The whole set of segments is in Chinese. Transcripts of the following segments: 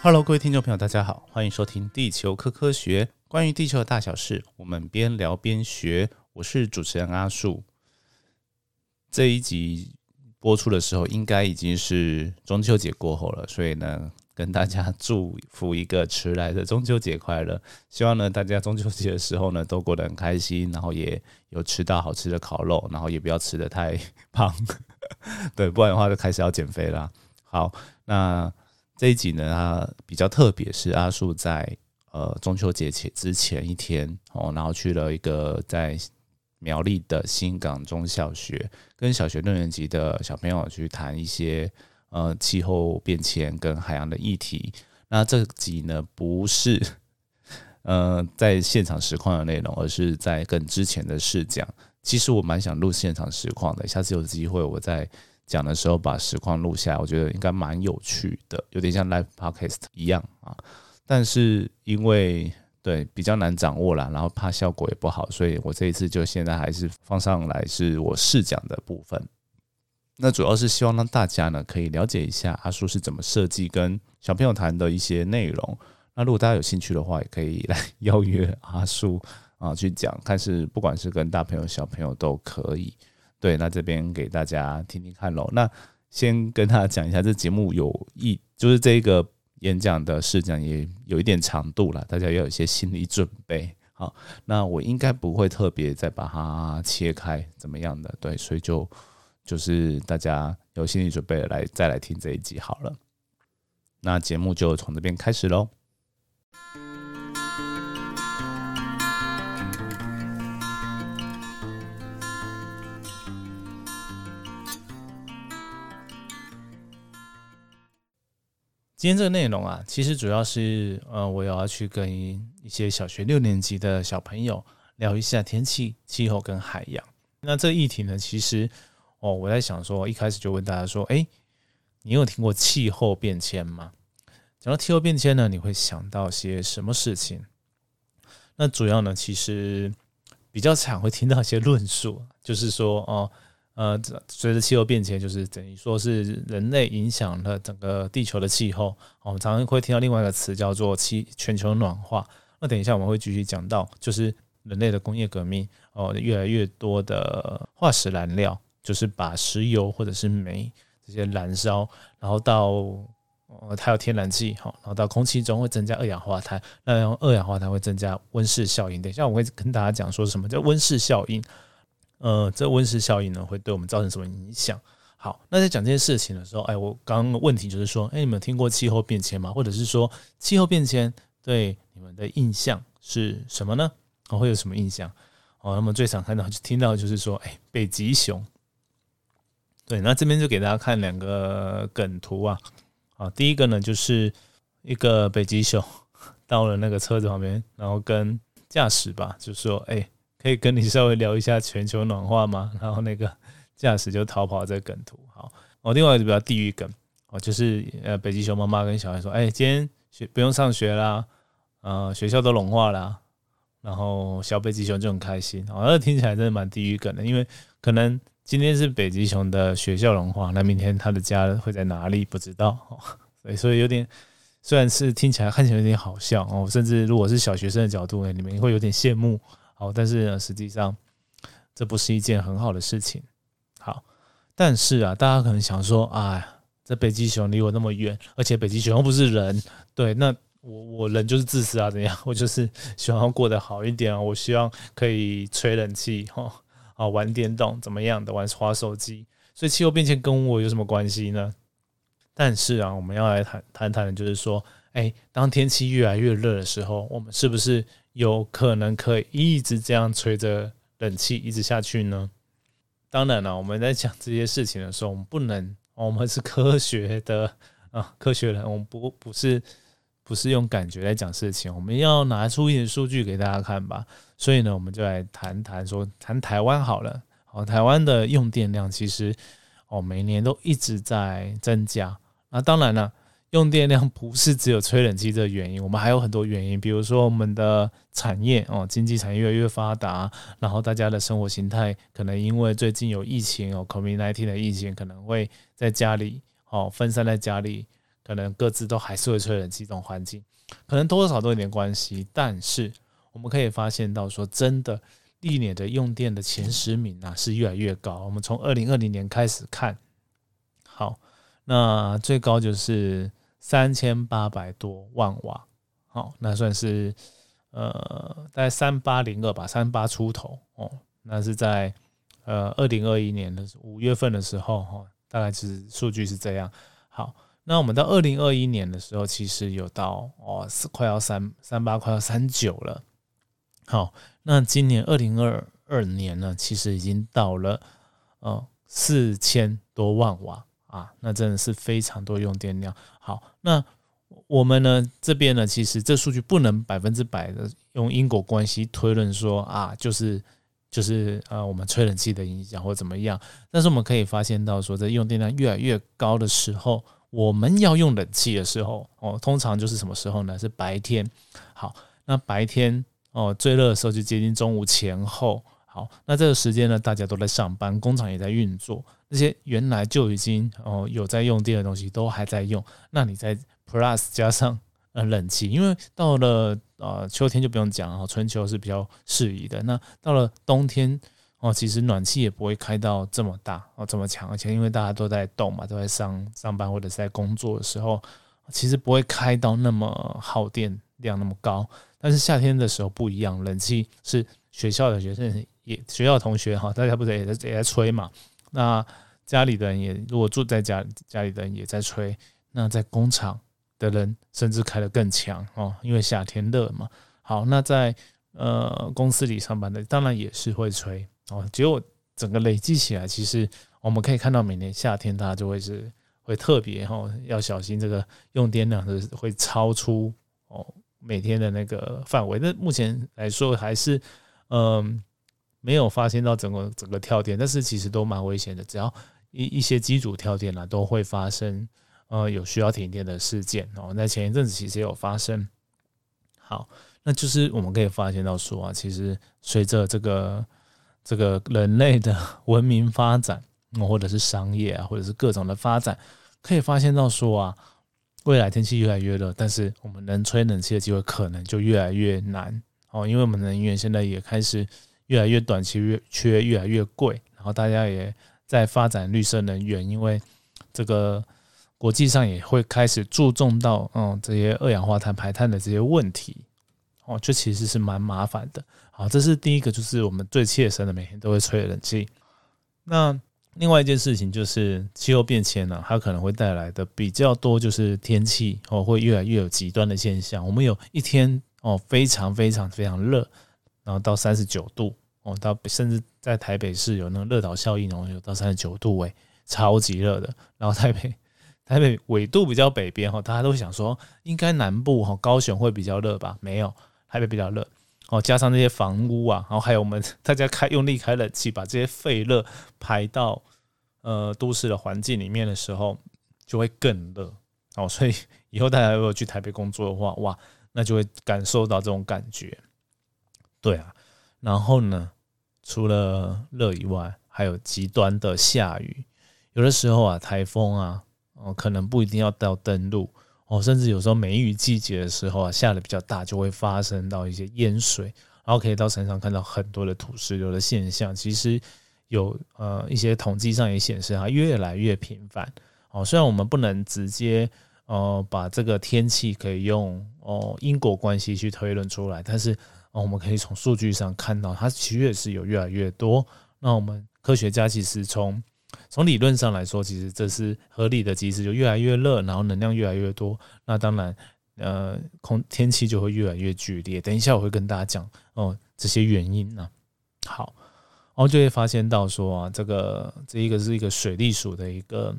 Hello，各位听众朋友，大家好，欢迎收听《地球科科学》，关于地球的大小事，我们边聊边学。我是主持人阿树。这一集播出的时候，应该已经是中秋节过后了，所以呢，跟大家祝福一个迟来的中秋节快乐。希望呢，大家中秋节的时候呢，都过得很开心，然后也有吃到好吃的烤肉，然后也不要吃的太胖，对，不然的话就开始要减肥啦。好，那。这一集呢，它比较特别，是阿树在呃中秋节前之前一天哦，然后去了一个在苗栗的新港中小学，跟小学六年级的小朋友去谈一些呃气候变迁跟海洋的议题。那这集呢，不是 呃在现场实况的内容，而是在更之前的试讲。其实我蛮想录现场实况的，下次有机会我再。讲的时候把实况录下来，我觉得应该蛮有趣的，有点像 live podcast 一样啊。但是因为对比较难掌握啦，然后怕效果也不好，所以我这一次就现在还是放上来是我试讲的部分。那主要是希望让大家呢可以了解一下阿叔是怎么设计跟小朋友谈的一些内容。那如果大家有兴趣的话，也可以来邀约阿叔啊去讲，看是不管是跟大朋友小朋友都可以。对，那这边给大家听听看喽。那先跟大家讲一下，这节目有一就是这个演讲的试讲也有一点长度了，大家要有一些心理准备。好，那我应该不会特别再把它切开怎么样的，对，所以就就是大家有心理准备来再来听这一集好了。那节目就从这边开始喽。今天这个内容啊，其实主要是呃，我要去跟一些小学六年级的小朋友聊一下天气、气候跟海洋。那这议题呢，其实哦，我在想说，一开始就问大家说，哎，你有听过气候变迁吗？讲到气候变迁呢，你会想到些什么事情？那主要呢，其实比较常会听到一些论述，就是说哦。呃随着气候变迁，就是等于说是人类影响了整个地球的气候。我们常常会听到另外一个词叫做“气全球暖化”。那等一下我们会继续讲到，就是人类的工业革命哦，越来越多的化石燃料，就是把石油或者是煤这些燃烧，然后到呃它有天然气，好，然后到空气中会增加二氧化碳，那二氧化碳会增加温室效应。等一下我会跟大家讲说什么叫温室效应。呃，这温室效应呢，会对我们造成什么影响？好，那在讲这件事情的时候，哎，我刚刚问题就是说，哎，你们听过气候变迁吗？或者是说，气候变迁对你们的印象是什么呢？哦，会有什么印象？哦，那么最常看到、就听到就是说，哎，北极熊。对，那这边就给大家看两个梗图啊。啊，第一个呢，就是一个北极熊到了那个车子旁边，然后跟驾驶吧，就说，哎。可以跟你稍微聊一下全球暖化吗？然后那个驾驶就逃跑这个梗图。好，哦，另外一个比较地狱梗哦，就是呃，北极熊妈妈跟小孩说：“哎，今天学不用上学啦，呃，学校都融化啦。”然后小北极熊就很开心。哦，那听起来真的蛮地狱梗的，因为可能今天是北极熊的学校融化，那明天他的家会在哪里不知道。所以，所以有点虽然是听起来看起来有点好笑哦，甚至如果是小学生的角度，你们会有点羡慕。好，但是呢，实际上这不是一件很好的事情。好，但是啊，大家可能想说，哎，这北极熊离我那么远，而且北极熊又不是人，对，那我我人就是自私啊，怎样？我就是希望过得好一点啊，我希望可以吹冷气，哈，啊，玩电动怎么样的，玩滑手机，所以气候变迁跟我有什么关系呢？但是啊，我们要来谈谈谈的就是说，哎，当天气越来越热的时候，我们是不是？有可能可以一直这样吹着冷气一直下去呢？当然了，我们在讲这些事情的时候，我们不能，我们是科学的啊，科学人，我们不不是不是用感觉来讲事情，我们要拿出一点数据给大家看吧。所以呢，我们就来谈谈说，谈台湾好了。哦，台湾的用电量其实哦，每年都一直在增加。那当然了。用电量不是只有吹冷气这个原因，我们还有很多原因，比如说我们的产业哦，经济产业越来越发达，然后大家的生活形态可能因为最近有疫情哦，COVID-19 的疫情可能会在家里哦分散在家里，可能各自都还是会吹冷气这种环境，可能多少少都有点关系。但是我们可以发现到说，真的历年的用电的前十名啊是越来越高。我们从二零二零年开始看，好，那最高就是三千八百多万瓦，好，那算是呃大概三八零二吧，三八出头哦，那是在呃二零二一年的五月份的时候哈。大概是数据是这样。好，那我们到二零二一年的时候，其实有到哦，快要三三八，快要三九了。好，那今年二零二二年呢，其实已经到了呃四千多万瓦啊，那真的是非常多用电量。好，那我们呢这边呢，其实这数据不能百分之百的用因果关系推论说啊，就是。就是呃，我们吹冷气的影响或怎么样，但是我们可以发现到说，在用电量越来越高的时候，我们要用冷气的时候，哦，通常就是什么时候呢？是白天。好，那白天哦，最热的时候就接近中午前后。好，那这个时间呢，大家都在上班，工厂也在运作，那些原来就已经哦有在用电的东西都还在用，那你在 Plus 加上。呃，冷气，因为到了呃秋天就不用讲了，春秋是比较适宜的。那到了冬天哦，其实暖气也不会开到这么大哦，这么强，而且因为大家都在动嘛，都在上上班或者是在工作的时候，其实不会开到那么耗电量那么高。但是夏天的时候不一样，冷气是学校的学生也学校同学哈，大家不是也在也在吹嘛？那家里的人也如果住在家家里的人也在吹，那在工厂。的人甚至开得更强哦，因为夏天热嘛。好，那在呃公司里上班的，当然也是会吹哦。结果整个累积起来，其实我们可以看到，每年夏天大家就会是会特别哈，要小心这个用电量是会超出哦每天的那个范围。那目前来说还是嗯没有发现到整个整个跳电，但是其实都蛮危险的。只要一一些机组跳电了，都会发生。呃，有需要停电的事件哦，那前一阵子其实也有发生。好，那就是我们可以发现到说啊，其实随着这个这个人类的文明发展，或者是商业啊，或者是各种的发展，可以发现到说啊，未来天气越来越热，但是我们能吹冷气的机会可能就越来越难哦，因为我们能源现在也开始越来越短期越缺越来越贵，然后大家也在发展绿色能源，因为这个。国际上也会开始注重到，嗯，这些二氧化碳排碳的这些问题，哦，这其实是蛮麻烦的。好，这是第一个，就是我们最切身的，每天都会吹冷气。那另外一件事情就是气候变迁呢，它可能会带来的比较多，就是天气哦会越来越有极端的现象。我们有一天哦非常非常非常热，然后到三十九度哦，到甚至在台北市有那个热岛效应哦，有到三十九度诶，超级热的。然后台北。台北纬度比较北边哈，大家都想说应该南部哈高雄会比较热吧？没有，台北比较热哦。加上那些房屋啊，然后还有我们 大家开用力开冷气，把这些废热排到呃都市的环境里面的时候，就会更热哦。所以以后大家如果去台北工作的话，哇，那就会感受到这种感觉。对啊，然后呢，除了热以外，还有极端的下雨，有的时候啊，台风啊。哦，可能不一定要到登陆哦，甚至有时候梅雨季节的时候啊，下的比较大，就会发生到一些淹水，然后可以到山上看到很多的土石流的现象。其实有呃一些统计上也显示它越来越频繁哦。虽然我们不能直接呃把这个天气可以用哦因果关系去推论出来，但是我们可以从数据上看到它其实也是有越来越多。那我们科学家其实从从理论上来说，其实这是合理的机制，就越来越热，然后能量越来越多，那当然，呃，空天气就会越来越剧烈。等一下我会跟大家讲哦这些原因呢。好，然后就会发现到说啊，这个这一个是一个水利署的一个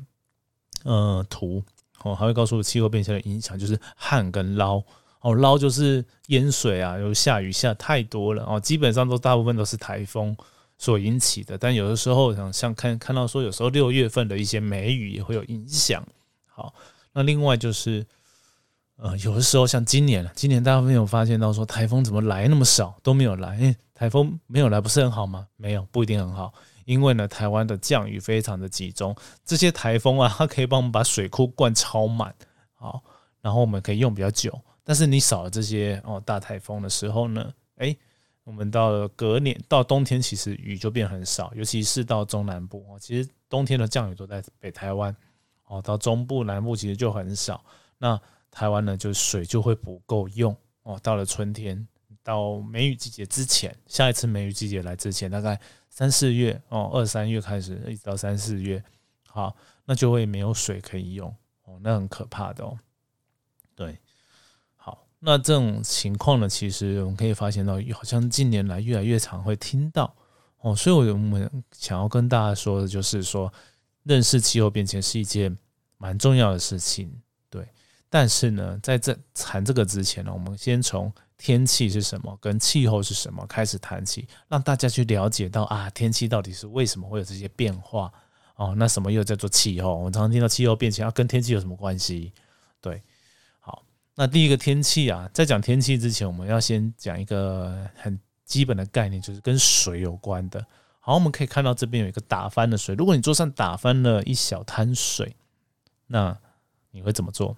呃图哦，还会告诉气候变迁的影响，就是旱跟涝哦，涝就是淹水啊，有下雨下太多了哦，基本上都大部分都是台风。所引起的，但有的时候像像看看到说，有时候六月份的一些梅雨也会有影响。好，那另外就是，呃，有的时候像今年，今年大家没有发现到说台风怎么来那么少，都没有来。哎，台风没有来不是很好吗？没有，不一定很好，因为呢，台湾的降雨非常的集中，这些台风啊，它可以帮我们把水库灌超满。好，然后我们可以用比较久。但是你少了这些哦，大台风的时候呢，哎，我们到了隔年到冬天，其实雨就变很少，尤其是到中南部哦，其实冬天的降雨都在北台湾哦，到中部南部其实就很少。那台湾呢，就水就会不够用哦。到了春天，到梅雨季节之前，下一次梅雨季节来之前，大概三四月哦，二三月开始一直到三四月，好，那就会没有水可以用哦，那很可怕的哦。对，那这种情况呢，其实我们可以发现到，好像近年来越来越常会听到哦。所以我们想要跟大家说的就是说，认识气候变迁是一件蛮重要的事情。对但是呢，在这谈这个之前呢，我们先从天气是什么跟气候是什么开始谈起，让大家去了解到啊，天气到底是为什么会有这些变化哦？那什么又叫做气候？我们常常听到气候变迁，要跟天气有什么关系？对，那第一个天气啊，在讲天气之前，我们要先讲一个很基本的概念，就是跟水有关的。好，我们可以看到这边有一个打翻的水，如果你桌上打翻了一小滩水，那你会怎么做？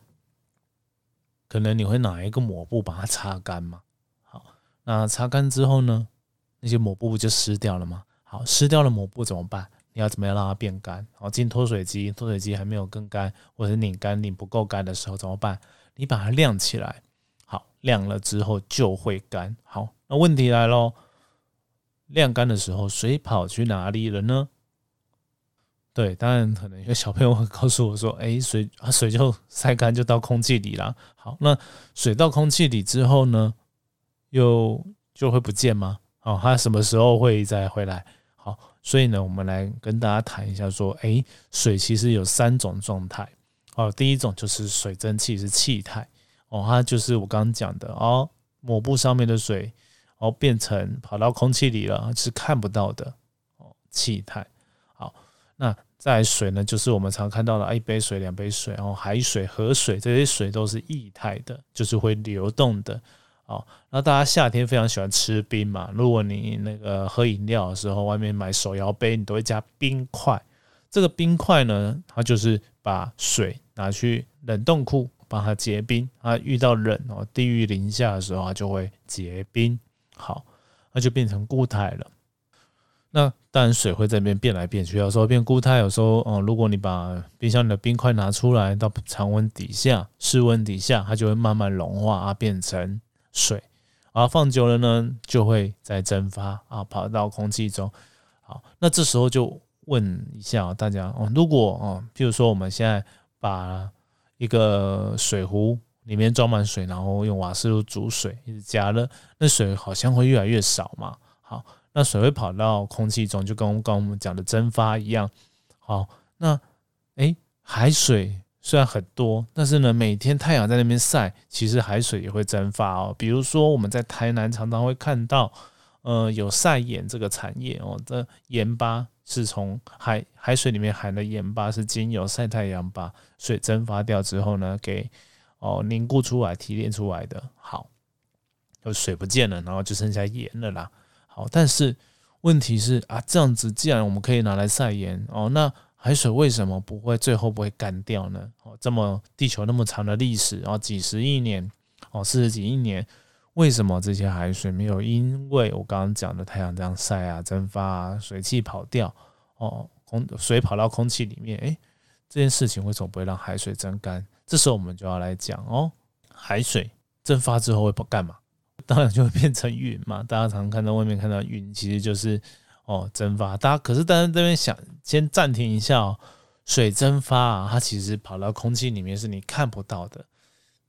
可能你会拿一个抹布把它擦干嘛？好，那擦干之后呢，那些抹布不就湿掉了吗？好，湿掉了抹布怎么办？你要怎么样让它变干？好，进脱水机，脱水机还没有更干，或者拧干拧不够干的时候怎么办？你把它晾起来，好，晾了之后就会干。好，那问题来喽，晾干的时候水跑去哪里了呢？对，当然可能有小朋友会告诉我说：“哎，水啊，水就晒干就到空气里了。”好，那水到空气里之后呢，又就会不见吗？哦，它什么时候会再回来？好，所以呢，我们来跟大家谈一下，说：哎，水其实有三种状态。哦，第一种就是水蒸气，是气态。哦，它就是我刚刚讲的哦，抹布上面的水哦变成跑到空气里了，是看不到的哦，气态。好那在水呢，就是我们常看到的一杯水、两杯水，然后海水、河水这些水都是液态的，就是会流动的。哦，那大家夏天非常喜欢吃冰嘛，如果你那个喝饮料的时候，外面买手摇杯，你都会加冰块。这个冰块呢，它就是把水拿去冷冻库帮它结冰，它遇到冷哦，低于零下的时候，它就会结冰，好，那就变成固态了。那当然，水会在那边变来变去，有时候变固态，有时候哦，如果你把冰箱里的冰块拿出来到常温底下、室温底下，它就会慢慢融化啊，变成水，啊，放久了呢，就会再蒸发啊，跑到空气中。好，那这时候就问一下大家哦，如果哦，譬如说我们现在把一个水壶里面装满水，然后用瓦斯炉煮水，一直加热，那水好像会越来越少嘛？好。那水会跑到空气中，就跟刚刚我们讲的蒸发一样。好，那诶，海水虽然很多，但是呢，每天太阳在那边晒，其实海水也会蒸发哦。比如说我们在台南常常会看到，呃，有晒盐这个产业哦，这盐巴是从海海水里面含的盐巴，是经由晒太阳把水蒸发掉之后呢，给哦凝固出来、提炼出来的。好，就水不见了，然后就剩下盐了啦。好，但是问题是啊，这样子既然我们可以拿来晒盐哦，那海水为什么不会最后不会干掉呢？哦，这么地球那么长的历史，然后几十亿年哦，四十几亿年，为什么这些海水没有因为我刚刚讲的太阳这样晒啊、蒸发啊、水汽跑掉哦，空水跑到空气里面，诶，这件事情为什么不会让海水蒸干？这时候我们就要来讲哦，海水蒸发之后会不干嘛？当然就会变成云嘛，大家常看到外面看到云，其实就是哦蒸发。大家可是，但是这边想先暂停一下哦，水蒸发啊，它其实跑到空气里面是你看不到的。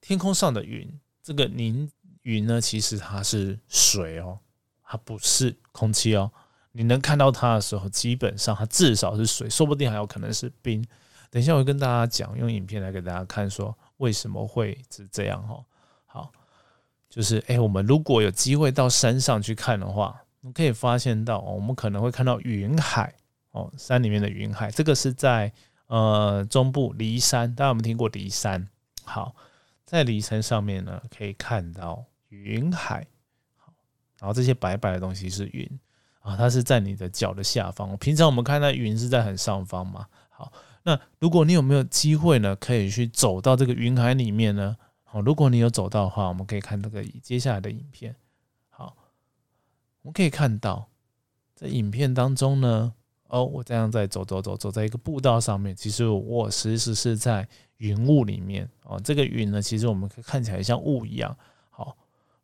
天空上的云，这个凝云呢，其实它是水哦，它不是空气哦。你能看到它的时候，基本上它至少是水，说不定还有可能是冰。等一下我会跟大家讲，用影片来给大家看，说为什么会是这样哈。好。就是哎，我们如果有机会到山上去看的话，我们可以发现到，我们可能会看到云海哦，山里面的云海。这个是在呃中部离山，大家有没有听过离山？好，在离山上面呢，可以看到云海。好，然后这些白白的东西是云啊，它是在你的脚的下方。平常我们看到云是在很上方嘛。好，那如果你有没有机会呢，可以去走到这个云海里面呢？好，如果你有走到的话，我们可以看这个接下来的影片。好，我们可以看到在影片当中呢，哦，我这样在走走走走在一个步道上面，其实我其实是在云雾里面哦。这个云呢，其实我们看起来像雾一样。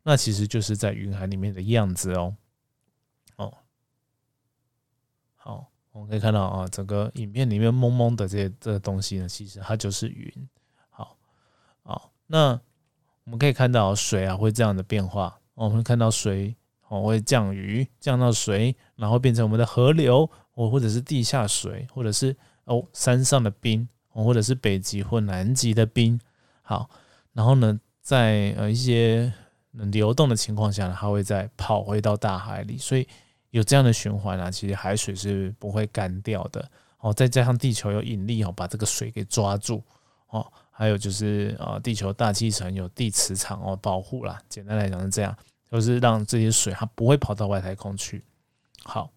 那其实就是在云海里面的样子哦。哦，好。我们可以看到啊，整个影片里面蒙蒙的这些这个东西呢，其实它就是云。好，好，那我们可以看到水啊会这样的变化。我们看到水哦会降雨，降到水，然后变成我们的河流，哦或者是地下水，或者是哦山上的冰，或者是北极或南极的冰。好，然后呢，在呃一些流动的情况下呢，它会再跑回到大海里，所以。有这样的循环啊，其实海水是不会干掉的哦。再加上地球有引力哦，把这个水给抓住哦。还有就是啊，地球大气层有地磁场哦保护啦。简单来讲是这样，就是让这些水它不会跑到外太空去。好，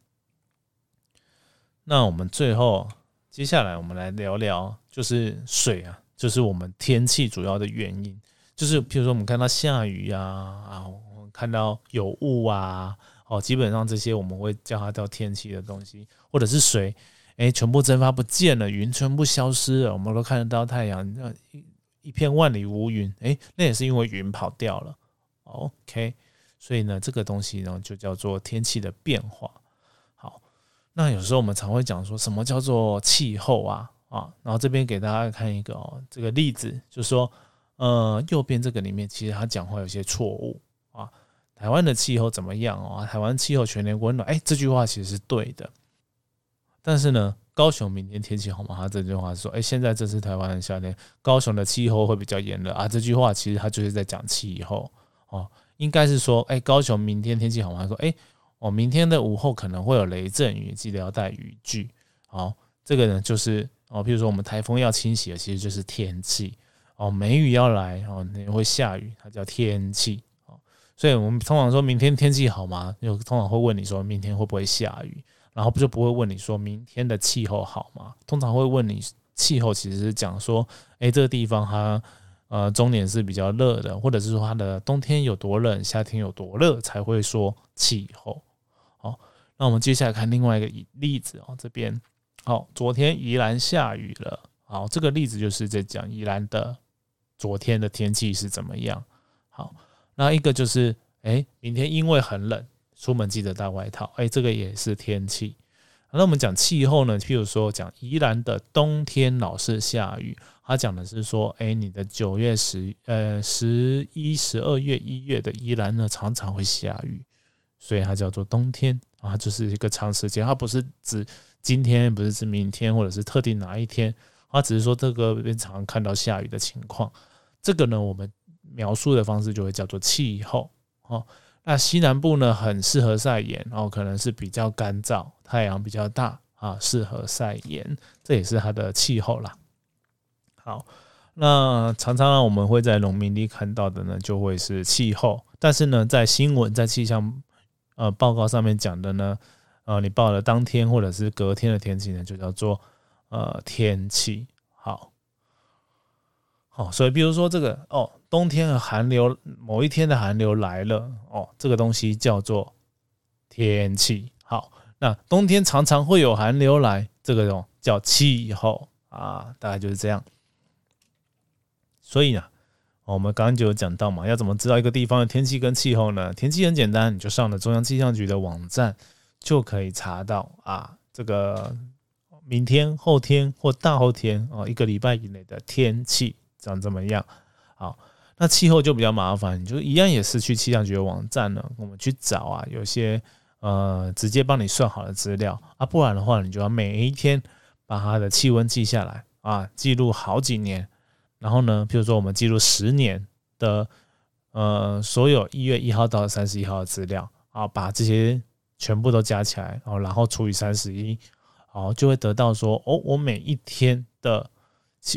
那我们最后接下来我们来聊聊，就是水啊，就是我们天气主要的原因，就是譬如说我们看到下雨呀啊，我们看到有雾啊。哦，基本上这些我们会叫它叫天气的东西，或者是水，哎，全部蒸发不见了，云全部消失了，我们都看得到太阳，那一一片万里无云，哎，那也是因为云跑掉了。OK，所以呢，这个东西呢就叫做天气的变化。好，那有时候我们常会讲说什么叫做气候啊啊，然后这边给大家看一个哦，这个例子，就是说，呃，右边这个里面其实他讲话有些错误啊。台湾的气候怎么样哦？台湾气候全年温暖，哎，这句话其实是对的。但是呢，高雄明天天气好吗？他这句话说，哎，现在这是台湾的夏天，高雄的气候会比较炎热啊。这句话其实他就是在讲气候哦，应该是说，哎，高雄明天天气好吗？他说，哎，我明天的午后可能会有雷阵雨，记得要带雨具。好，这个呢就是哦，比如说我们台风要侵袭了，其实就是天气哦，梅雨要来哦，那会下雨，它叫天气哦。所以我们通常说明天天气好吗？就通常会问你说明天会不会下雨，然后不就不会问你说明天的气候好吗？通常会问你气候，其实是讲说，哎，这个地方它呃中年是比较热的，或者是说它的冬天有多冷，夏天有多热，才会说气候。好，那我们接下来看另外一个例子哦，这边好，昨天宜兰下雨了。好，这个例子就是在讲宜兰的昨天的天气是怎么样。好。那一个就是，哎，明天因为很冷，出门记得带外套。哎，这个也是天气。那我们讲气候呢？譬如说讲宜兰的冬天老是下雨，他讲的是说，哎，你的九月十呃十一十二月一月的宜兰呢，常常会下雨，所以它叫做冬天啊，就是一个长时间，它不是指今天，不是指明天，或者是特定哪一天，它只是说这个边常看到下雨的情况。这个呢，我们。描述的方式就会叫做气候哦。那西南部呢，很适合晒盐，然后可能是比较干燥，太阳比较大啊，适合晒盐，这也是它的气候啦。好，那常常呢，我们会在农民里看到的呢，就会是气候。但是呢，在新闻在气象呃报告上面讲的呢，呃，你报了当天或者是隔天的天气呢，就叫做呃天气。好。哦，所以比如说这个哦，冬天的寒流，某一天的寒流来了哦，这个东西叫做天气。好，那冬天常常会有寒流来，这个种叫气候啊，大概就是这样。所以呢，我们刚刚就有讲到嘛，要怎么知道一个地方的天气跟气候呢？天气很简单，你就上了中央气象局的网站就可以查到啊，这个明天、后天或大后天哦，一个礼拜以内的天气。长怎么样？好，那气候就比较麻烦，你就一样也是去气象局的网站呢，我们去找啊，有些呃直接帮你算好的资料啊，不然的话，你就要每一天把它的气温记下来啊，记录好几年，然后呢，比如说我们记录十年的呃所有一月一号到三十一号的资料啊，把这些全部都加起来哦，然后除以三十一，好，就会得到说哦，我每一天的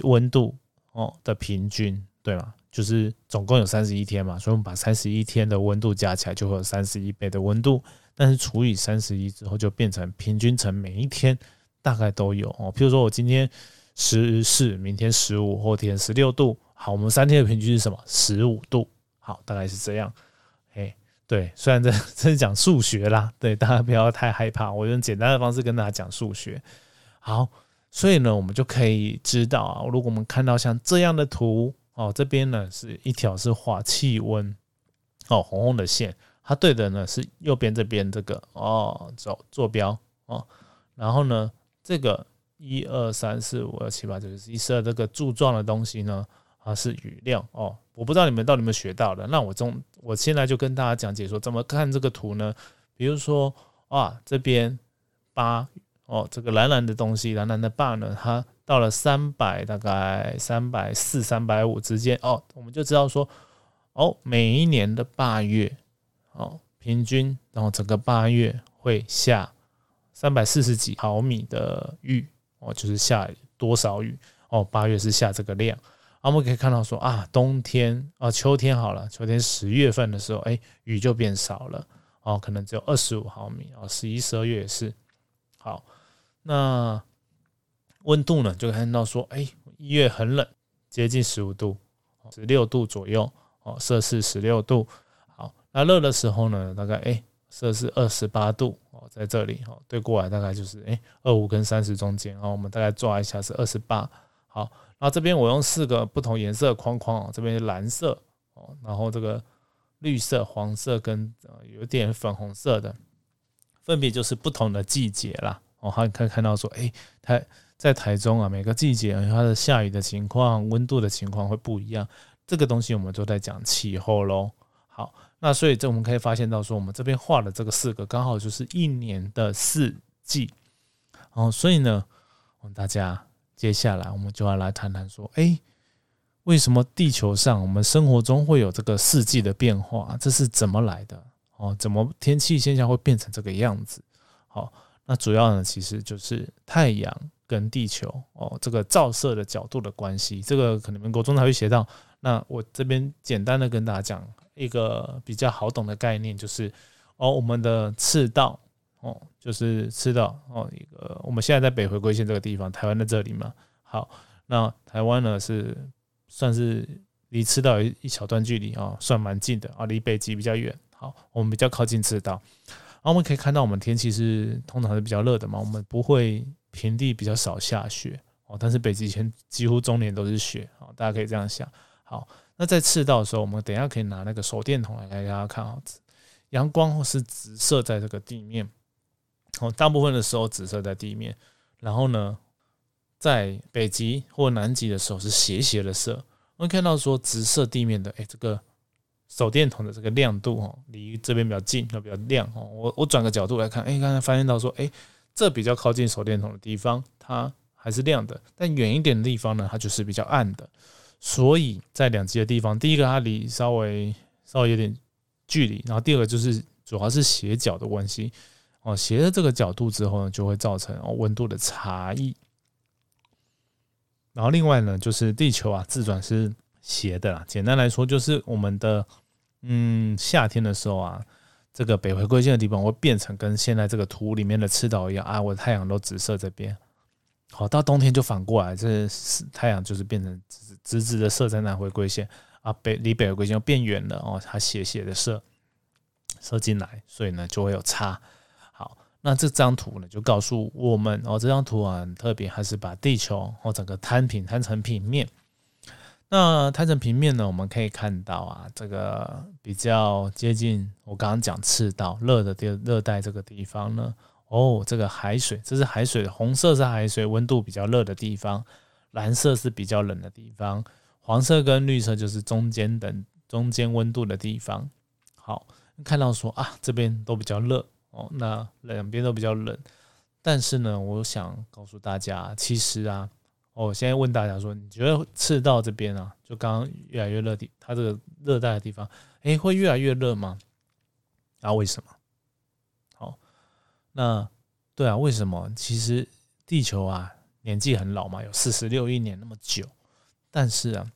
温度。哦的平均对吗？就是总共有三十一天嘛，所以我们把三十一天的温度加起来，就会有三十一倍的温度。但是除以三十一之后，就变成平均成每一天大概都有哦。譬如说我今天十四，明天十五，后天十六度。好，我们三天的平均是什么？十五度。好，大概是这样。哎，对，虽然这 这是讲数学啦，对，大家不要太害怕，我用简单的方式跟大家讲数学。好，所以呢，我们就可以知道啊，如果我们看到像这样的图哦，这边呢是一条是画气温哦，红红的线，它对的呢是右边这边这个哦，走坐标哦，然后呢，这个一二三四五六七八九十一十二这个柱状的东西呢。啊，是雨量哦，我不知道你们到底有没有学到的。那我中，我现在就跟大家讲解说怎么看这个图呢？比如说啊，这边八哦，这个蓝蓝的东西，蓝蓝的坝呢，它到了三百，大概三百四、三百五之间哦，我们就知道说哦，每一年的八月哦，平均然后整个八月会下三百四十几毫米的雨哦，就是下多少雨哦，八月是下这个量。啊我们可以看到说啊，冬天啊，秋天好了，秋天十月份的时候，哎，雨就变少了哦，可能只有二十五毫米哦。十一、十二月也是。好，那温度呢，就看到说，哎，一月很冷，接近十五度，十六度左右哦，摄氏十六度。好，那热的时候呢，大概哎，摄氏二十八度哦，在这里哦，对过来大概就是哎，二五跟三十中间哦，我们大概抓一下是二十八。好。然后这边我用四个不同颜色框框哦，这边是蓝色哦，然后这个绿色、黄色跟呃有点粉红色的，分别就是不同的季节啦。哦，还可以看到说，哎，台在台中啊，每个季节它的下雨的情况、温度的情况会不一样。这个东西我们都在讲气候喽。好，那所以这我们可以发现到说，我们这边画的这个四个刚好就是一年的四季。哦，所以呢，我们大家。接下来我们就要来谈谈说，哎，为什么地球上我们生活中会有这个四季的变化？这是怎么来的？哦，怎么天气现象会变成这个样子？好，那主要呢，其实就是太阳跟地球哦，这个照射的角度的关系。这个可能民国中才会写到。那我这边简单的跟大家讲一个比较好懂的概念，就是哦，我们的赤道。哦，就是赤道哦，一个我们现在在北回归线这个地方，台湾在这里嘛。好，那台湾呢是算是离赤道一一小段距离啊，算蛮近的啊，离北极比较远。好，我们比较靠近赤道，然后我们可以看到，我们天气是通常是比较热的嘛，我们不会平地比较少下雪哦，但是北极圈几乎终年都是雪啊，大家可以这样想。好，那在赤道的时候，我们等一下可以拿那个手电筒来给大家看啊，阳光是直射在这个地面。哦，大部分的时候紫色在地面，然后呢，在北极或南极的时候是斜斜的射。我们看到说直射地面的，哎，这个手电筒的这个亮度哦，离这边比较近，它比较亮哦。我我转个角度来看，哎，刚才发现到说，哎，这比较靠近手电筒的地方，它还是亮的，但远一点的地方呢，它就是比较暗的。所以在两极的地方，第一个它离稍微稍微有点距离，然后第二个就是主要是斜角的关系。哦，斜的这个角度之后呢，就会造成哦温度的差异。然后另外呢，就是地球啊自转是斜的啦。简单来说，就是我们的嗯夏天的时候啊，这个北回归线的地方会变成跟现在这个图里面的赤道一样啊，我的太阳都直射这边。好，到冬天就反过来，这是太阳就是变成直直直的射在南回归线啊，北离北回归线又变远了哦，它斜斜的射射进来，所以呢就会有差。好那这张图呢，就告诉我们哦，这张图啊很特别，还是把地球哦整个摊平摊成平面。那摊成平面呢，我们可以看到啊，这个比较接近我刚刚讲赤道热的地热带这个地方呢，哦，这个海水，这是海水，红色是海水，温度比较热的地方，蓝色是比较冷的地方，黄色跟绿色就是中间等中间温度的地方。好，看到说啊，这边都比较热。哦，那两边都比较冷，但是呢，我想告诉大家，其实啊，我现在问大家说，你觉得赤道这边啊，就刚刚越来越热地，它这个热带的地方，哎，会越来越热吗？啊，为什么？好，那对啊，为什么？其实地球啊，年纪很老嘛，有四十六亿年那么久，但是啊，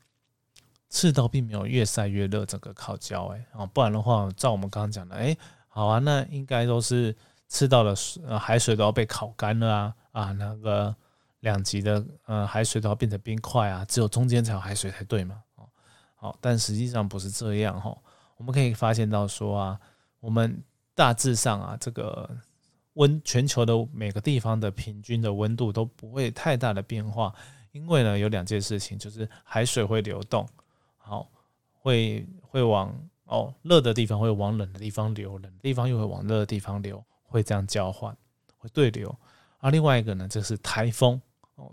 赤道并没有越晒越热，整个烤焦，哎，啊，不然的话，照我们刚刚讲的，哎。好啊，那应该都是赤道的水，呃，海水都要被烤干了啊啊，那个两极的呃海水都要变成冰块啊，只有中间才有海水才对嘛？哦，好，但实际上不是这样哈。我们可以发现到说啊，我们大致上啊，这个温全球的每个地方的平均的温度都不会太大的变化，因为呢有两件事情，就是海水会流动，好，会会往哦热的地方会往冷的地方流，冷的地方又会往热的地方流，会这样交换，会对流。而另外一个呢，就是台风。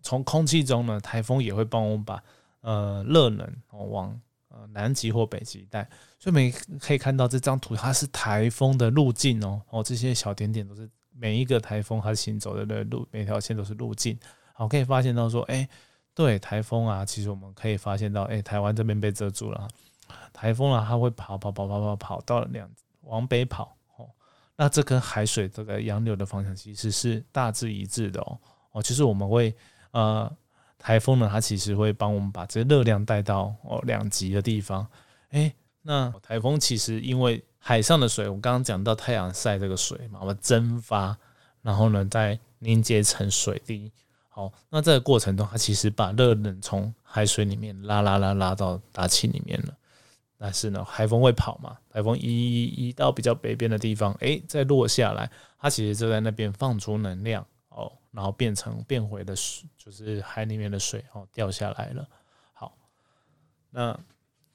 从空气中呢，台风也会帮我们把呃热能往呃南极或北极带，所以每可以看到这张图，它是台风的路径哦哦，这些小点点都是每一个台风它行走的路，每条线都是路径。好，可以发现到说，哎，对，台风啊，其实我们可以发现到，哎，台湾这边被遮住了，台风啊，它会跑跑跑跑跑跑到两往北跑哦，那这跟海水这个洋流的方向其实是大致一致的哦哦，其实我们会。呃，台风呢，它其实会帮我们把这热量带到哦两极的地方。哎，那台风其实因为海上的水，我刚刚讲到太阳晒这个水嘛，我们蒸发，然后呢再凝结成水滴。好，那这个过程中，它其实把热能从海水里面拉拉拉拉到大气里面了。但是呢，海风会跑嘛，海风移移到比较北边的地方，哎，再落下来，它其实就在那边放出能量。哦然后变成变回的水，就是海里面的水哦，掉下来了。好，那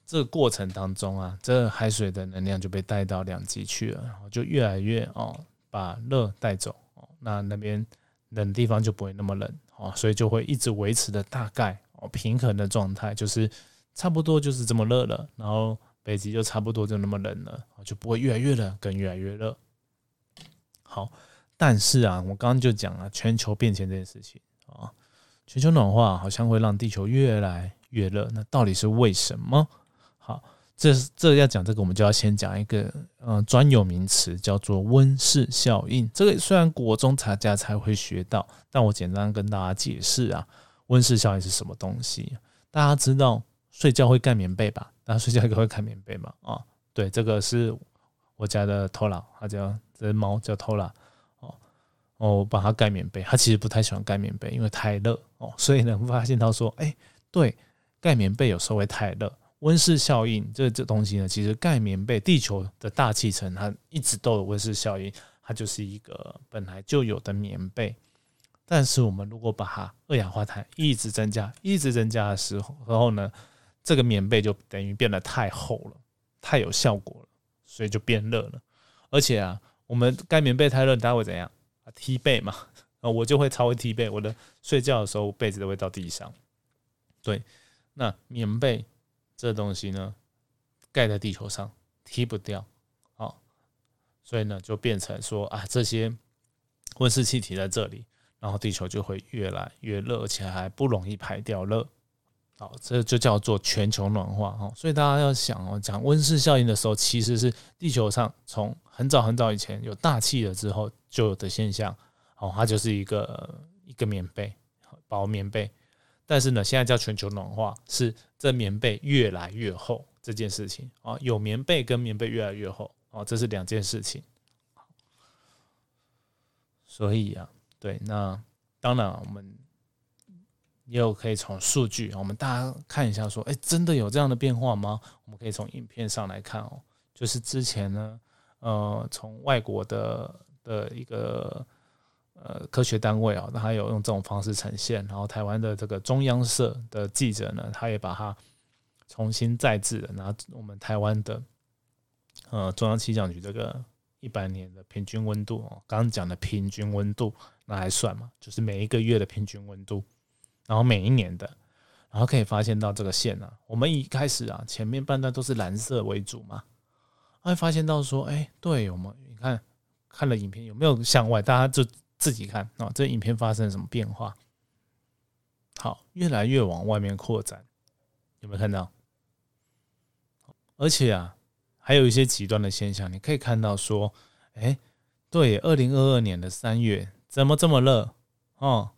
这个过程当中啊，这海水的能量就被带到两极去了，然后就越来越哦，把热带走哦，那那边冷地方就不会那么冷哦，所以就会一直维持的大概哦平衡的状态，就是差不多就是这么热了，然后北极就差不多就那么冷了，就不会越来越冷，更越来越热。好。但是啊，我刚刚就讲了全球变迁这件事情啊，全球暖化好像会让地球越来越热，那到底是为什么？好，这这要讲这个，我们就要先讲一个呃专有名词，叫做温室效应。这个虽然国中才家才会学到，但我简单跟大家解释啊，温室效应是什么东西？大家知道睡觉会盖棉被吧？大家睡觉应该会盖棉被嘛？啊，对，这个是我家的偷懒，它叫这猫叫偷懒。哦，把它盖棉被，它其实不太喜欢盖棉被，因为太热哦。所以呢，发现到说，哎，对，盖棉被有时候会太热。温室效应这这东西呢，其实盖棉被，地球的大气层它一直都有温室效应，它就是一个本来就有的棉被。但是我们如果把它二氧化碳一直增加，一直增加的时候，然后呢，这个棉被就等于变得太厚了，太有效果了，所以就变热了。而且啊，我们盖棉被太热，大家会怎样？踢被嘛，啊，我就会超会踢被。我的睡觉的时候，被子都会到地上。对，那棉被这东西呢，盖在地球上踢不掉，好，所以呢，就变成说啊，这些温室气体在这里，然后地球就会越来越热，而且还不容易排掉热。好，这就叫做全球暖化哈。所以大家要想哦，讲温室效应的时候，其实是地球上从很早很早以前有大气了之后。就有的现象，哦，它就是一个一个棉被，薄棉被，但是呢，现在叫全球暖化，是这棉被越来越厚这件事情啊，有棉被跟棉被越来越厚哦，这是两件事情。所以啊，对，那当然我们也有可以从数据，我们大家看一下，说，哎，真的有这样的变化吗？我们可以从影片上来看哦，就是之前呢，呃，从外国的。的一个呃科学单位啊，那他有用这种方式呈现，然后台湾的这个中央社的记者呢，他也把它重新再制，拿我们台湾的呃中央气象局这个一百年的平均温度哦，刚刚讲的平均温度拿来算嘛，就是每一个月的平均温度，然后每一年的，然后可以发现到这个线啊，我们一开始啊前面半段都是蓝色为主嘛，会发现到说，哎，对我们你看。看了影片有没有向外？大家就自己看啊，这影片发生了什么变化？好，越来越往外面扩展，有没有看到？而且啊，还有一些极端的现象，你可以看到说，哎，对，二零二二年的三月怎么这么热哦？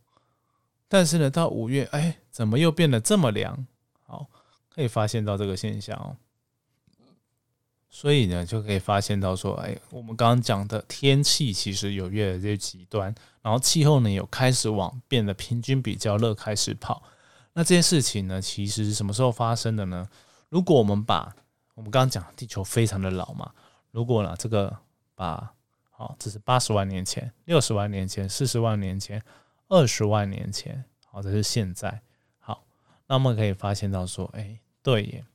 但是呢，到五月，哎，怎么又变得这么凉？好，可以发现到这个现象哦。所以呢，就可以发现到说，哎，我们刚刚讲的天气其实有越来越极端，然后气候呢有开始往变得平均比较热开始跑。那这件事情呢，其实是什么时候发生的呢？如果我们把我们刚刚讲地球非常的老嘛，如果呢这个把好，这是八十万年前、六十万年前、四十万年前、二十万年前，好，这是现在。好，那我们可以发现到说，哎，对耶，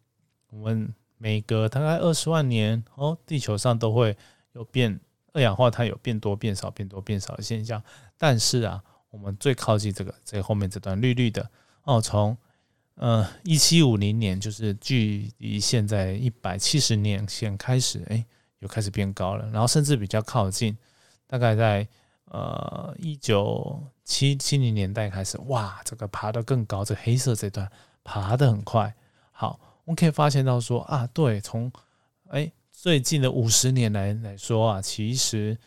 我们每隔大概二十万年哦，地球上都会有变二氧化碳有变多、变少、变多、变少的现象。但是啊，我们最靠近这个这后面这段绿绿的哦，从呃一七五零年，就是距离现在一百七十年前开始，哎。又开始变高了，然后甚至比较靠近，大概在呃一九七七零年代开始，哇，这个爬得更高，这黑色这段爬得很快。好，我们可以发现到说啊，对，从哎最近的五十年来来说啊，其实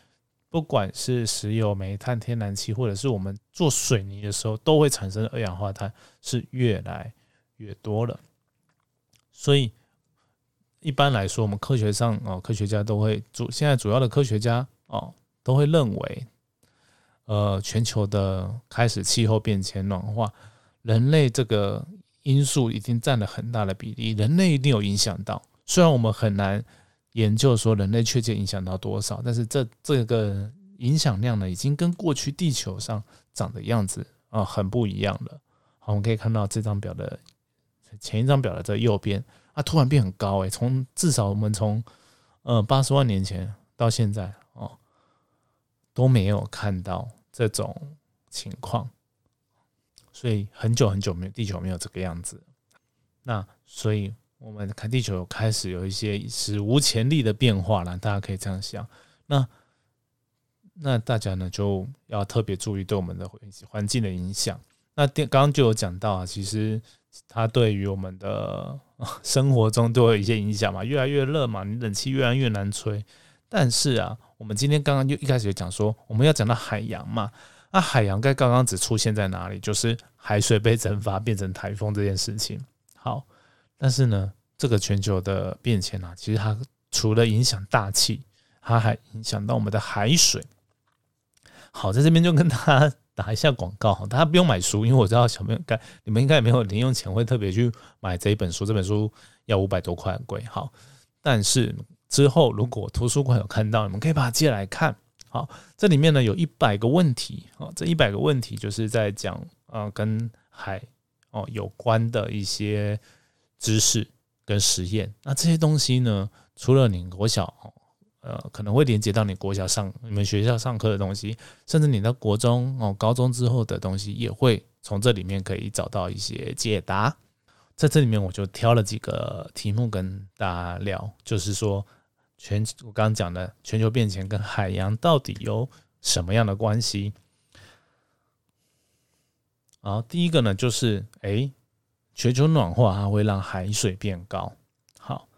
不管是石油、煤炭、天然气，或者是我们做水泥的时候，都会产生二氧化碳，是越来越多了，所以。一般来说，我们科学上哦，科学家都会主现在主要的科学家哦，都会认为，呃，全球的开始气候变迁暖化，人类这个因素已经占了很大的比例，人类一定有影响到。虽然我们很难研究说人类确切影响到多少，但是这这个影响量呢，已经跟过去地球上长的样子啊很不一样了。好，我们可以看到这张表的前一张表的这右边。它突然变很高诶，从至少我们从呃八十万年前到现在哦，都没有看到这种情况，所以很久很久没有地球没有这个样子。那所以我们看地球开始有一些史无前例的变化了，大家可以这样想。那那大家呢就要特别注意对我们的环境的影响。那电刚刚就有讲到啊，其实它对于我们的 生活中都有一些影响嘛，越来越热嘛，你冷气越来越难吹。但是啊，我们今天刚刚就一开始就讲说，我们要讲到海洋嘛，那海洋该刚刚只出现在哪里？就是海水被蒸发变成台风这件事情。好，但是呢，这个全球的变迁啊，其实它除了影响大气，它还影响到我们的海水。好，在这边就跟大家。打一下广告，大家不用买书，因为我知道小朋友该你们应该也没有零用钱，会特别去买这一本书。这本书要五百多块，很贵。好，但是之后如果图书馆有看到，你们可以把它借来看。好，这里面呢有一百个问题啊，这一百个问题就是在讲啊跟海哦有关的一些知识跟实验。那这些东西呢，除了你国小。呃，可能会连接到你国小上你们学校上课的东西，甚至你到国中哦、高中之后的东西，也会从这里面可以找到一些解答。在这里面，我就挑了几个题目跟大家聊，就是说全我刚刚讲的全球变迁跟海洋到底有什么样的关系？好，第一个呢，就是哎，全球暖化它会让海水变高。好，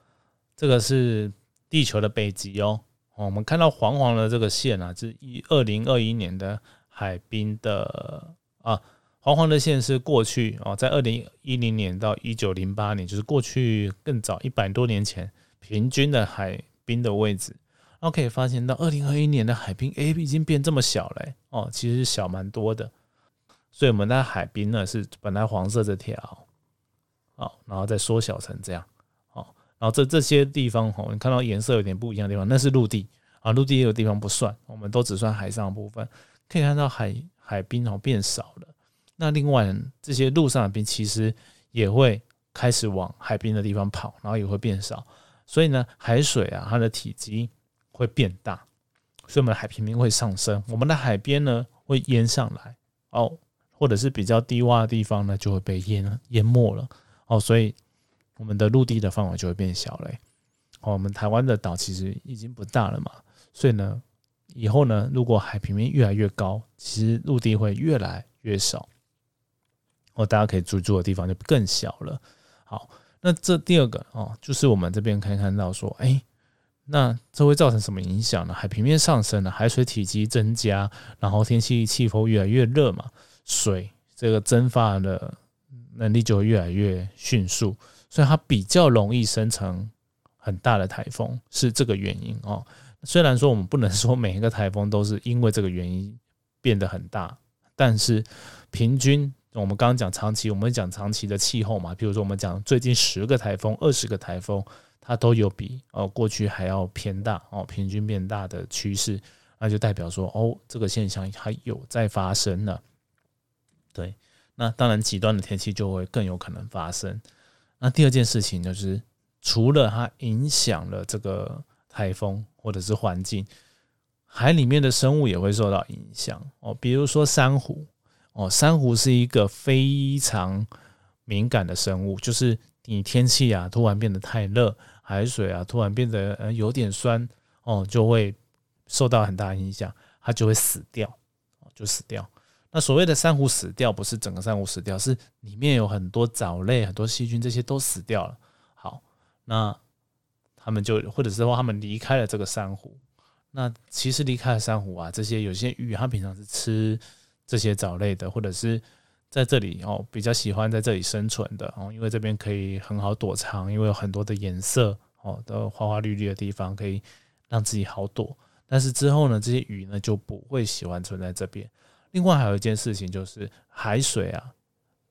这个是。地球的北极哦，我们看到黄黄的这个线啊，是一二零二一年的海冰的啊，黄黄的线是过去哦，在二零一零年到一九零八年，就是过去更早一百多年前平均的海冰的位置，然后可以发现到二零二一年的海冰，哎，已经变这么小了哦，其实小蛮多的，所以我们的海冰呢是本来黄色这条，好，然后再缩小成这样。哦然后这这些地方哦，你看到颜色有点不一样的地方，那是陆地啊，陆地也有地方不算，我们都只算海上的部分。可以看到海海冰哦变少了，那另外这些陆上的冰其实也会开始往海冰的地方跑，然后也会变少。所以呢，海水啊它的体积会变大，所以我们的海平面会上升，我们的海边呢会淹上来哦，或者是比较低洼的地方呢就会被淹淹没了哦，所以。我们的陆地的范围就会变小嘞。哦，我们台湾的岛其实已经不大了嘛，所以呢，以后呢，如果海平面越来越高，其实陆地会越来越少。哦，大家可以住住的地方就更小了。好，那这第二个哦，就是我们这边可以看到说，哎，那这会造成什么影响呢？海平面上升了，海水体积增加，然后天气气候越来越热嘛，水这个蒸发的能力就会越来越迅速。所以它比较容易生成很大的台风，是这个原因哦。虽然说我们不能说每一个台风都是因为这个原因变得很大，但是平均我们刚刚讲长期，我们讲长期的气候嘛，比如说我们讲最近十个台风、二十个台风，它都有比呃过去还要偏大哦，平均变大的趋势，那就代表说哦，这个现象还有在发生呢。对，那当然极端的天气就会更有可能发生。那第二件事情就是，除了它影响了这个台风。或者是环境，海里面的生物也会受到影响哦。比如说珊瑚哦，珊瑚是一个非常敏感的生物，就是你天气啊突然变得太热，海水啊突然变得呃有点酸哦，就会受到很大影响，它就会死掉就死掉。那所谓的珊瑚死掉，不是整个珊瑚死掉，是里面有很多藻类、很多细菌，这些都死掉了。好，那。他们就，或者是说他们离开了这个珊瑚，那其实离开了珊瑚啊，这些有些鱼，它平常是吃这些藻类的，或者是在这里哦，比较喜欢在这里生存的哦，因为这边可以很好躲藏，因为有很多的颜色哦的花花绿绿的地方可以让自己好躲。但是之后呢，这些鱼呢就不会喜欢存在这边。另外还有一件事情就是海水啊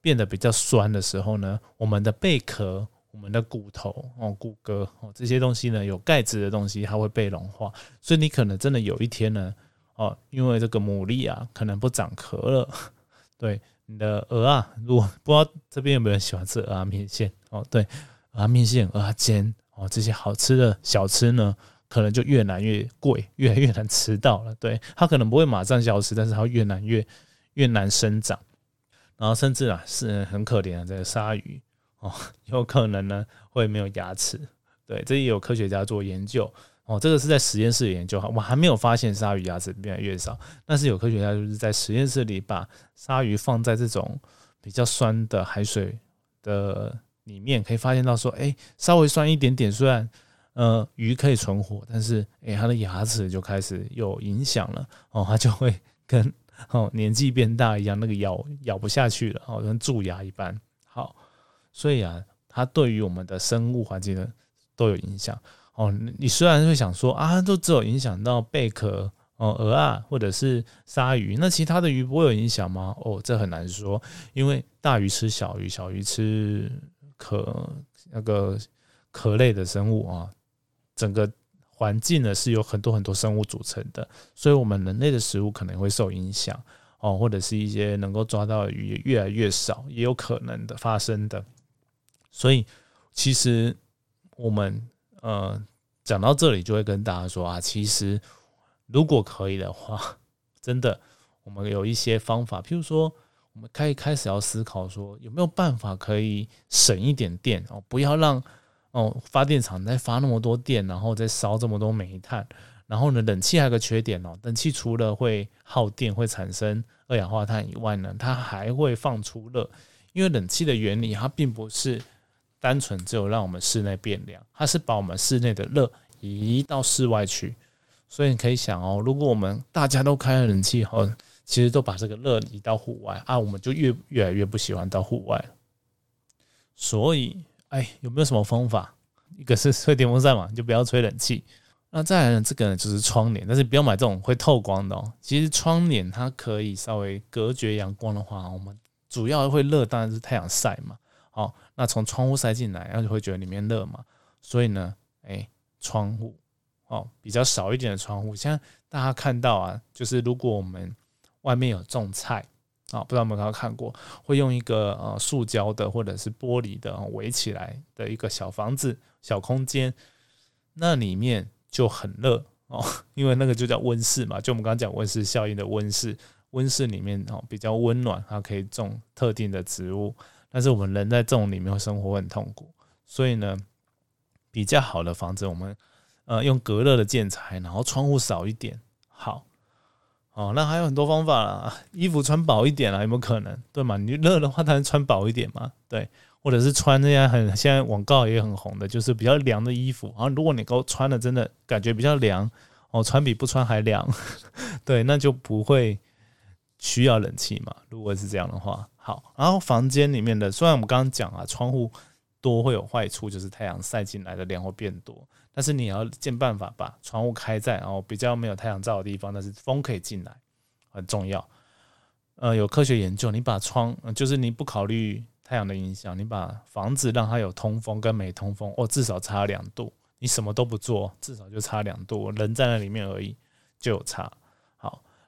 变得比较酸的时候呢，我们的贝壳。我们的骨头哦，骨骼哦，这些东西呢，有钙质的东西，它会被融化，所以你可能真的有一天呢，哦，因为这个牡蛎啊，可能不长壳了，对，你的鹅啊，如果不知道这边有没有人喜欢吃鹅啊面线？哦，对，鹅啊面线、鹅啊煎哦，这些好吃的小吃呢，可能就越来越贵，越来越难吃到了，对，它可能不会马上消失，但是它越难越越难生长，然后甚至啊，是很可怜的这个鲨鱼。哦，有可能呢会没有牙齿，对，这也有科学家做研究哦。这个是在实验室研究哈，我还没有发现鲨鱼牙齿越来越少。但是有科学家就是在实验室里把鲨鱼放在这种比较酸的海水的里面，可以发现到说，哎，稍微酸一点点，虽然呃鱼可以存活，但是哎它的牙齿就开始有影响了哦，它就会跟哦年纪变大一样，那个咬咬不下去了哦，跟蛀牙一般。好。所以啊，它对于我们的生物环境呢都有影响哦。你虽然会想说啊，都只有影响到贝壳哦，鹅啊，或者是鲨鱼，那其他的鱼不会有影响吗？哦，这很难说，因为大鱼吃小鱼，小鱼吃壳那个壳类的生物啊，整个环境呢是有很多很多生物组成的，所以我们人类的食物可能会受影响哦，或者是一些能够抓到的鱼越来越少，也有可能的发生的。所以，其实我们呃讲到这里，就会跟大家说啊，其实如果可以的话，真的，我们有一些方法，譬如说，我们开开始要思考说，有没有办法可以省一点电哦，不要让哦发电厂再发那么多电，然后再烧这么多煤炭。然后呢，冷气还有个缺点哦，冷气除了会耗电、会产生二氧化碳以外呢，它还会放出热，因为冷气的原理它并不是。单纯只有让我们室内变凉，它是把我们室内的热移到室外去，所以你可以想哦，如果我们大家都开了冷气后，其实都把这个热移到户外啊，我们就越越来越不喜欢到户外。所以，哎，有没有什么方法？一个是吹电风扇嘛，就不要吹冷气。那再来呢，这个呢就是窗帘，但是不要买这种会透光的哦。其实窗帘它可以稍微隔绝阳光的话，我们主要会热当然是太阳晒嘛。好，那从窗户塞进来，然后就会觉得里面热嘛。所以呢，哎，窗户哦，比较少一点的窗户。现在大家看到啊，就是如果我们外面有种菜啊，不知道有没有看过，会用一个呃塑胶的或者是玻璃的围起来的一个小房子、小空间，那里面就很热哦，因为那个就叫温室嘛，就我们刚刚讲温室效应的温室，温室里面哦比较温暖，它可以种特定的植物。但是我们人在这种里面生活很痛苦，所以呢，比较好的房子，我们呃用隔热的建材，然后窗户少一点，好，哦，那还有很多方法啦，衣服穿薄一点啊，有没有可能？对嘛？你热的话，当然穿薄一点嘛，对，或者是穿那些很现在广告也很红的，就是比较凉的衣服。然后如果你够穿的真的感觉比较凉，哦，穿比不穿还凉，对，那就不会需要冷气嘛。如果是这样的话。好，然后房间里面的，虽然我们刚刚讲啊，窗户多会有坏处，就是太阳晒进来的量会变多。但是你要尽办法把窗户开在然后比较没有太阳照的地方，但是风可以进来，很重要。呃，有科学研究，你把窗，就是你不考虑太阳的影响，你把房子让它有通风跟没通风，哦，至少差两度。你什么都不做，至少就差两度，人在那里面而已就有差。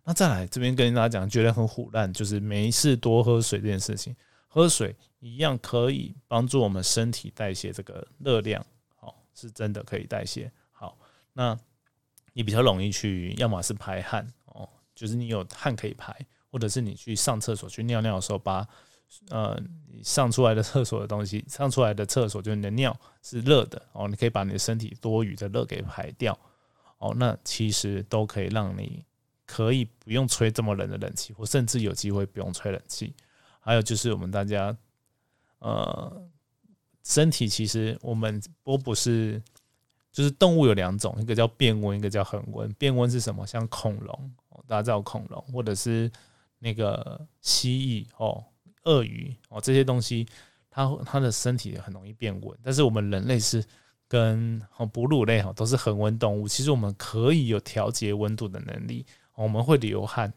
那再来这边跟大家讲，觉得很虎烂，就是没事多喝水这件事情。喝水一样可以帮助我们身体代谢这个热量，好，是真的可以代谢。好，那你比较容易去，要么是排汗哦，就是你有汗可以排，或者是你去上厕所去尿尿的时候，把呃上出来的厕所的东西，上出来的厕所就是你的尿是热的哦，你可以把你的身体多余的热给排掉哦，那其实都可以让你可以不用吹这么冷的冷气，或甚至有机会不用吹冷气。还有就是我们大家，呃，身体其实我们波不是，就是动物有两种，一个叫变温，一个叫恒温。变温是什么？像恐龙，大家知道恐龙，或者是那个蜥蜴哦、鳄鱼哦这些东西，它它的身体很容易变温。但是我们人类是跟哦哺乳类哈都是恒温动物，其实我们可以有调节温度的能力，我们会流汗，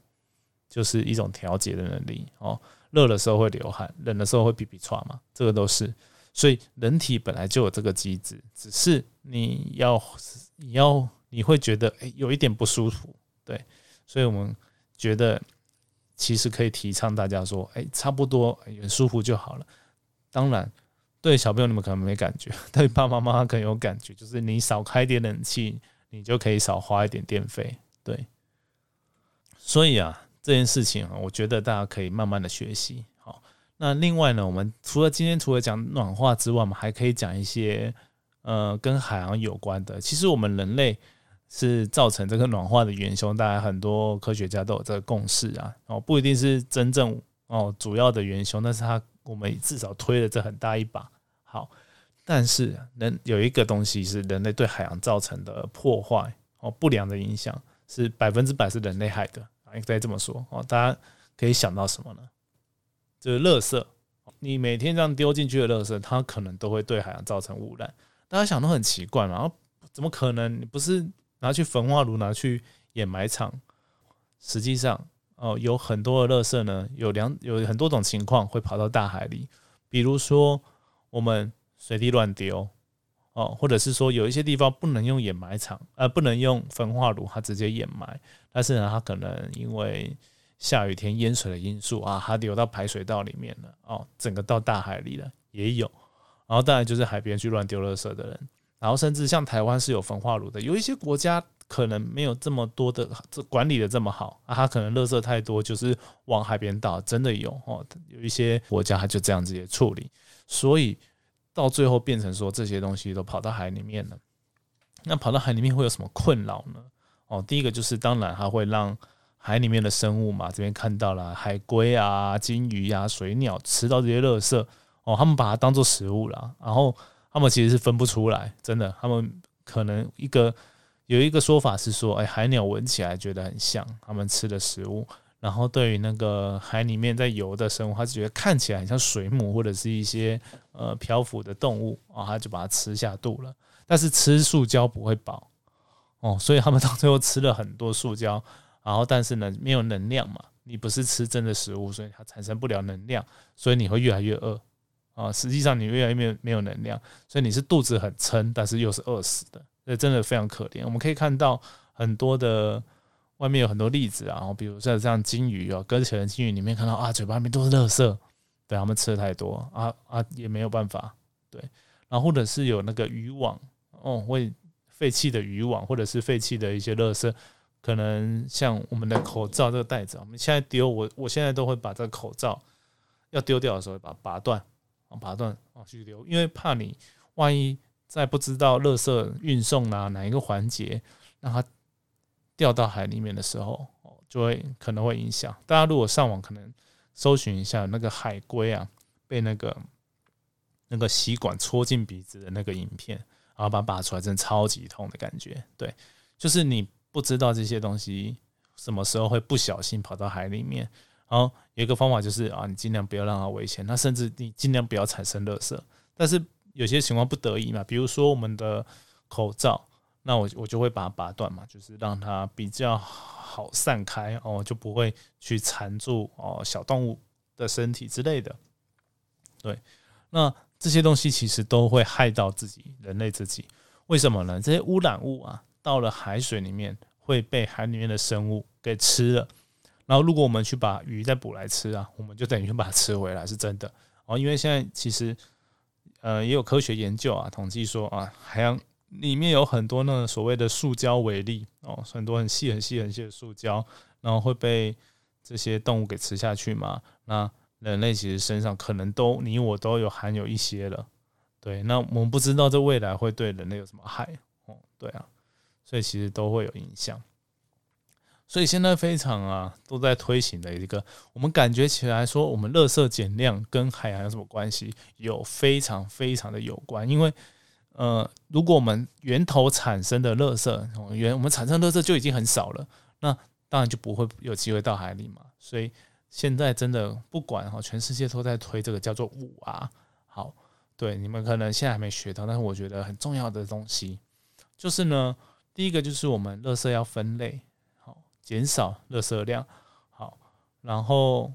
就是一种调节的能力哦。热的时候会流汗，冷的时候会皮皮喘嘛，这个都是，所以人体本来就有这个机制，只是你要你要你会觉得诶有一点不舒服，对，所以我们觉得其实可以提倡大家说，哎，差不多很舒服就好了。当然，对小朋友你们可能没感觉，对爸爸妈妈可能有感觉，就是你少开点冷气，你就可以少花一点电费，对，所以啊。这件事情啊，我觉得大家可以慢慢的学习。好，那另外呢，我们除了今天除了讲暖化之外，我们还可以讲一些呃跟海洋有关的。其实我们人类是造成这个暖化的元凶，大家很多科学家都有这个共识啊。哦，不一定是真正哦主要的元凶，但是它我们至少推了这很大一把。好，但是人有一个东西是人类对海洋造成的破坏哦，不良的影响是百分之百是人类害的啊。应该这么说哦，大家可以想到什么呢？就是垃圾，你每天这样丢进去的垃圾，它可能都会对海洋造成污染。大家想都很奇怪嘛，然后怎么可能？你不是拿去焚化炉，拿去掩埋场？实际上，哦，有很多的垃圾呢，有两有很多种情况会跑到大海里。比如说，我们随地乱丢，哦，或者是说有一些地方不能用掩埋场，呃，不能用焚化炉，它直接掩埋。但是呢，它可能因为下雨天淹水的因素啊，它流到排水道里面了哦，整个到大海里了也有。然后当然就是海边去乱丢垃圾的人，然后甚至像台湾是有焚化炉的，有一些国家可能没有这么多的这管理的这么好啊，它可能垃圾太多，就是往海边倒，真的有哦，有一些国家它就这样子也处理，所以到最后变成说这些东西都跑到海里面了。那跑到海里面会有什么困扰呢？哦，第一个就是当然它会让海里面的生物嘛，这边看到了海龟啊、金鱼呀、水鸟吃到这些垃圾，哦，他们把它当做食物了，然后他们其实是分不出来，真的，他们可能一个有一个说法是说，哎，海鸟闻起来觉得很像他们吃的食物，然后对于那个海里面在游的生物，它是觉得看起来很像水母或者是一些呃漂浮的动物啊，它就把它吃下肚了，但是吃塑胶不会饱。哦，所以他们到最后吃了很多塑胶，然后但是呢没有能量嘛，你不是吃真的食物，所以它产生不了能量，所以你会越来越饿啊。实际上你越来越没有没有能量，所以你是肚子很撑，但是又是饿死的，这真的非常可怜。我们可以看到很多的外面有很多例子啊，比如像像金鱼哦，搁浅的金鱼里面看到啊，嘴巴里面都是垃圾，对，他们吃的太多啊啊也没有办法，对，然后或者是有那个渔网哦会。废弃的渔网，或者是废弃的一些垃圾，可能像我们的口罩这个袋子，我们现在丢我，我现在都会把这个口罩要丢掉的时候，把它拔断，啊，拔断啊去丢，因为怕你万一在不知道垃圾运送啊哪一个环节让它掉到海里面的时候，就会可能会影响。大家如果上网可能搜寻一下那个海龟啊被那个那个吸管戳进鼻子的那个影片。然后把它拔出来，真的超级痛的感觉。对，就是你不知道这些东西什么时候会不小心跑到海里面。然后有一个方法就是啊，你尽量不要让它危险。那甚至你尽量不要产生垃圾。但是有些情况不得已嘛，比如说我们的口罩，那我我就会把它拔断嘛，就是让它比较好散开哦，就不会去缠住哦小动物的身体之类的。对，那这些东西其实都会害到自己人类自己，为什么呢？这些污染物啊，到了海水里面会被海里面的生物给吃了。然后，如果我们去把鱼再捕来吃啊，我们就等于把它吃回来，是真的哦。因为现在其实，呃，也有科学研究啊，统计说啊，海洋里面有很多那所谓的塑胶微粒哦，很多很细、很细、很细的塑胶，然后会被这些动物给吃下去嘛。那人类其实身上可能都你我都有含有一些了，对。那我们不知道这未来会对人类有什么害哦，对啊，所以其实都会有影响。所以现在非常啊，都在推行的一个，我们感觉起来说，我们垃圾减量跟海洋有什么关系？有非常非常的有关，因为呃，如果我们源头产生的垃圾，源我们产生垃圾就已经很少了，那当然就不会有机会到海里嘛。所以现在真的不管哈，全世界都在推这个叫做五啊。好，对，你们可能现在还没学到，但是我觉得很重要的东西就是呢，第一个就是我们垃圾要分类。好减少热色量，好，然后，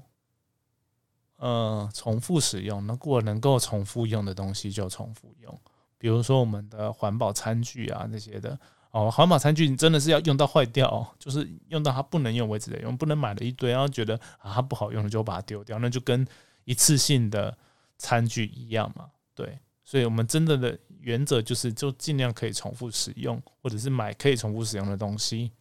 呃，重复使用，如果能够重复用的东西就重复用，比如说我们的环保餐具啊这些的，哦，环保餐具你真的是要用到坏掉，哦就是用到它不能用为止的用，不能买了一堆，然后觉得啊它不好用了就把它丢掉，那就跟一次性的餐具一样嘛，对，所以我们真的的原则就是就尽量可以重复使用，或者是买可以重复使用的东西。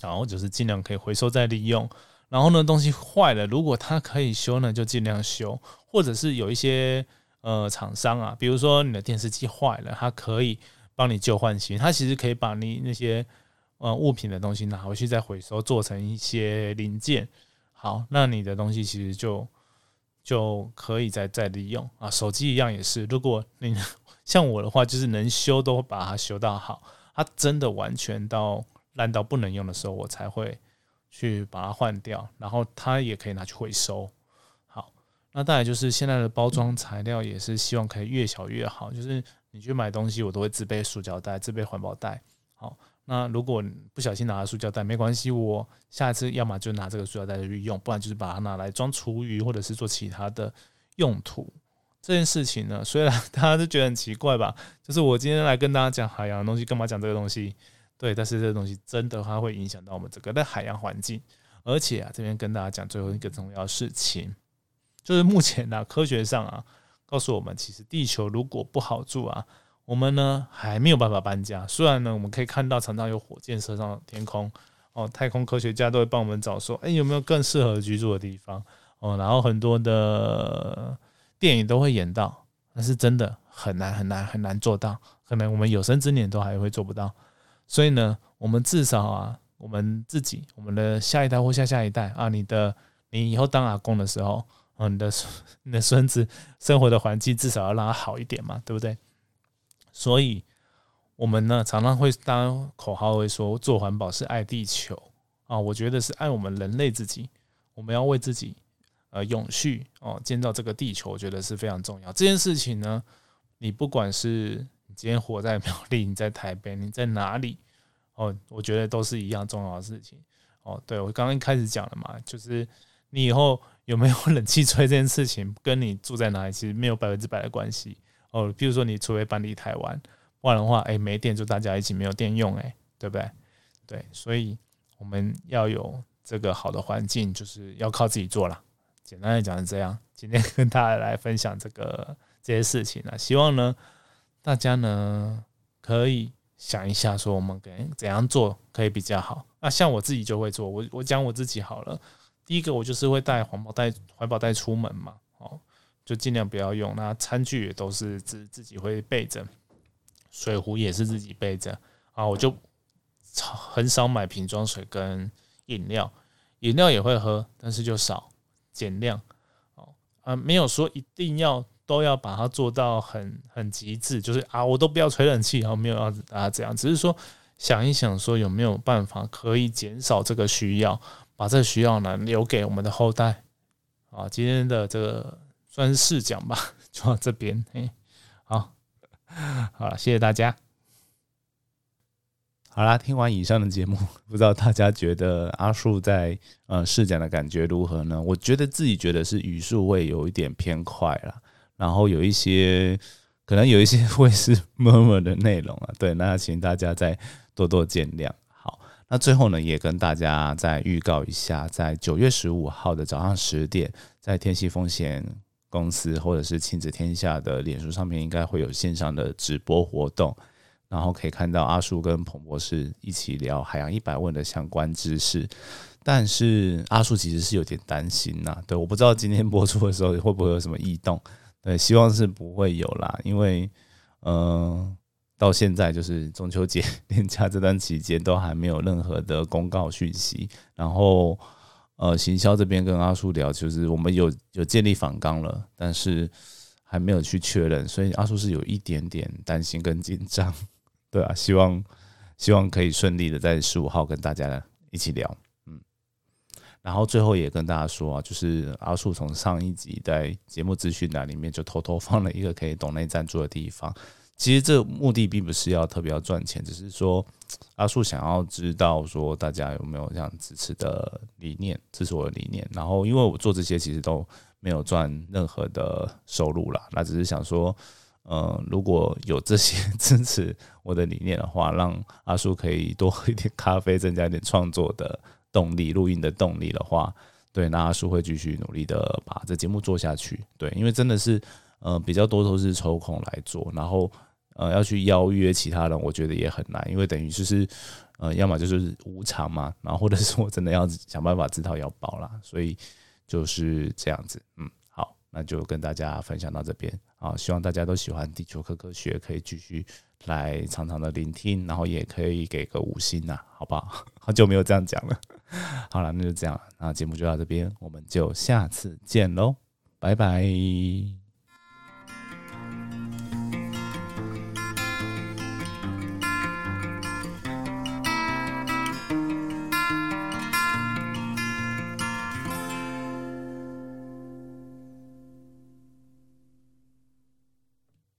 然后就是尽量可以回收再利用，然后呢，东西坏了，如果它可以修呢，就尽量修，或者是有一些呃厂商啊，比如说你的电视机坏了，它可以帮你旧换新，它其实可以把你那些呃物品的东西拿回去再回收，做成一些零件，好，那你的东西其实就就可以再再利用啊。手机一样也是，如果你像我的话，就是能修都把它修到好，它真的完全到。烂到不能用的时候，我才会去把它换掉，然后它也可以拿去回收。那再来就是现在的包装材料也是希望可以越小越好，就是你去买东西，我都会自备塑胶袋、自备环保袋。好，那如果不小心拿了塑胶袋，没关系，我下一次要么就拿这个塑胶袋去用，不然就是把它拿来装厨余或者是做其他的用途。这件事情呢，虽然 大家都觉得很奇怪吧，就是我今天来跟大家讲海洋的东西，干嘛讲这个东西？对，但是这个东西真的它会影响到我们整个的海洋环境，而且啊，这边跟大家讲最后一个重要事情，就是目前呢，科学上啊，告诉我们，其实地球如果不好住啊，我们呢还没有办法搬家。虽然呢，我们可以看到常常有火箭射上天空，哦，太空科学家都会帮我们找说，哎，有没有更适合居住的地方？哦，然后很多的电影都会演到，但是真的很难很难很难做到，可能我们有生之年都还会做不到。所以呢，我们至少啊，我们自己、我们的下一代或下下一代啊，你的你以后当阿公的时候，哦，你的你的孙子生活的环境至少要让他好一点嘛，对不对？所以，我们呢常常会当口号会说做环保是爱地球啊，我觉得是爱我们人类自己，我们要为自己呃永续哦建造这个地球，我觉得是非常重要。这件事情呢，你不管是你。今天活在苗栗，你在台北，你在哪里？哦，我觉得都是一样重要的事情。哦，对我刚刚一开始讲了嘛，就是你以后有没有冷气吹这件事情，跟你住在哪里其实没有百分之百的关系。哦，比如说你除非搬离台湾，不然的话，哎，没电就大家一起没有电用，哎，对不对？对，所以我们要有这个好的环境，就是要靠自己做了。简单的讲是这样。今天跟大家来分享这个这些事情呢，希望呢。大家呢可以想一下，说我们该怎样做可以比较好。那像我自己就会做，我我讲我自己好了。第一个，我就是会带环保袋，环保袋出门嘛，哦，就尽量不要用。那餐具也都是自自己会备着，水壶也是自己备着啊。我就很少买瓶装水跟饮料，饮料也会喝，但是就少减量。哦啊，没有说一定要。都要把它做到很很极致，就是啊，我都不要吹冷气，然后没有要大家这样，只是说想一想，说有没有办法可以减少这个需要，把这需要呢留给我们的后代啊。今天的这个算是试讲吧，就到这边，哎，好。好，了，谢谢大家。好啦，听完以上的节目，不知道大家觉得阿树在呃试讲的感觉如何呢？我觉得自己觉得是语速会有一点偏快了，然后有一些可能有一些 会是 murmur 的内容啊。对，那请大家再多多见谅。那最后呢，也跟大家再预告一下，在九月十五号的早上十点，在天气风险公司或者是亲子天下的脸书上面，应该会有线上的直播活动。然后可以看到阿树跟彭博士一起聊海洋一百问的相关知识，但是阿树其实是有点担心呐。对，我不知道今天播出的时候会不会有什么异动。对，希望是不会有啦，因为嗯，到现在就是中秋节 连假这段期间都还没有任何的公告讯息。然后呃，行销这边跟阿树聊，就是我们有有建立反纲了，但是还没有去确认，所以阿树是有一点点担心跟紧张。对啊，希望希望可以顺利的在十五号跟大家一起聊，嗯，然后最后也跟大家说啊，就是阿树从上一集在节目资讯栏里面就偷偷放了一个可以懂内赞助的地方。其实这目的并不是要特别要赚钱，只是说阿树想要知道说大家有没有这样支持的理念，支持我的理念。然后因为我做这些其实都没有赚任何的收入啦，那只是想说。呃，如果有这些 支持我的理念的话，让阿叔可以多喝一点咖啡，增加一点创作的动力、录音的动力的话，对，那阿叔会继续努力的把这节目做下去。对，因为真的是呃比较多都是抽空来做，然后呃要去邀约其他人，我觉得也很难，因为等于就是呃要么就是无偿嘛，然后或者是我真的要想办法自掏腰包啦，所以就是这样子，嗯。好那就跟大家分享到这边啊，希望大家都喜欢地球科科学，可以继续来常常的聆听，然后也可以给个五星呐，好不好？好久没有这样讲了。好了，那就这样，那节目就到这边，我们就下次见喽，拜拜。